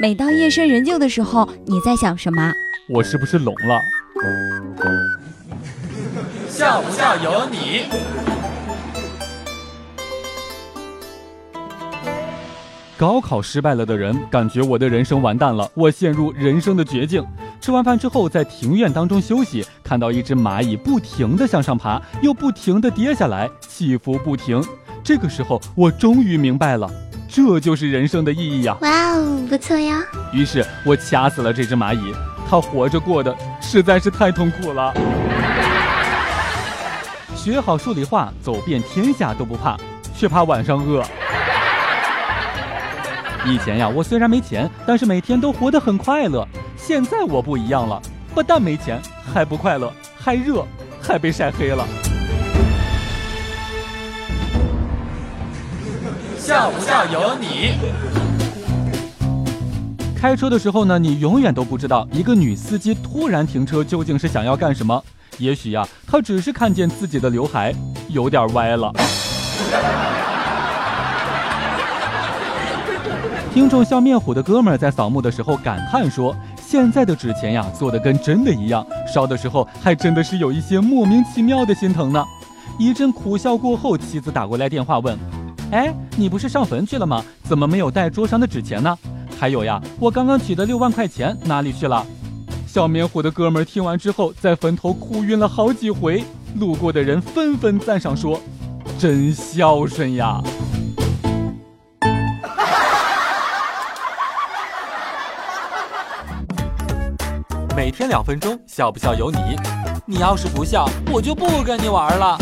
每当夜深人静的时候，你在想什么？我是不是聋了？笑不笑由你。高考失败了的人，感觉我的人生完蛋了，我陷入人生的绝境。吃完饭之后，在庭院当中休息，看到一只蚂蚁不停地向上爬，又不停地跌下来，起伏不停。这个时候，我终于明白了，这就是人生的意义呀！哇哦，不错呀！于是我掐死了这只蚂蚁，它活着过得实在是太痛苦了。学好数理化，走遍天下都不怕，却怕晚上饿。以前呀，我虽然没钱，但是每天都活得很快乐。现在我不一样了，不但没钱，还不快乐，还热，还被晒黑了。笑不笑由你。开车的时候呢，你永远都不知道一个女司机突然停车究竟是想要干什么。也许呀，她只是看见自己的刘海有点歪了。听众笑面虎的哥们儿在扫墓的时候感叹说：“现在的纸钱呀，做的跟真的一样，烧的时候还真的是有一些莫名其妙的心疼呢。”一阵苦笑过后，妻子打过来电话问：“哎，你不是上坟去了吗？怎么没有带桌上的纸钱呢？还有呀，我刚刚取的六万块钱哪里去了？”笑面虎的哥们儿听完之后，在坟头哭晕了好几回，路过的人纷纷赞赏说：“真孝顺呀！”每天两分钟，笑不笑由你。你要是不笑，我就不跟你玩了。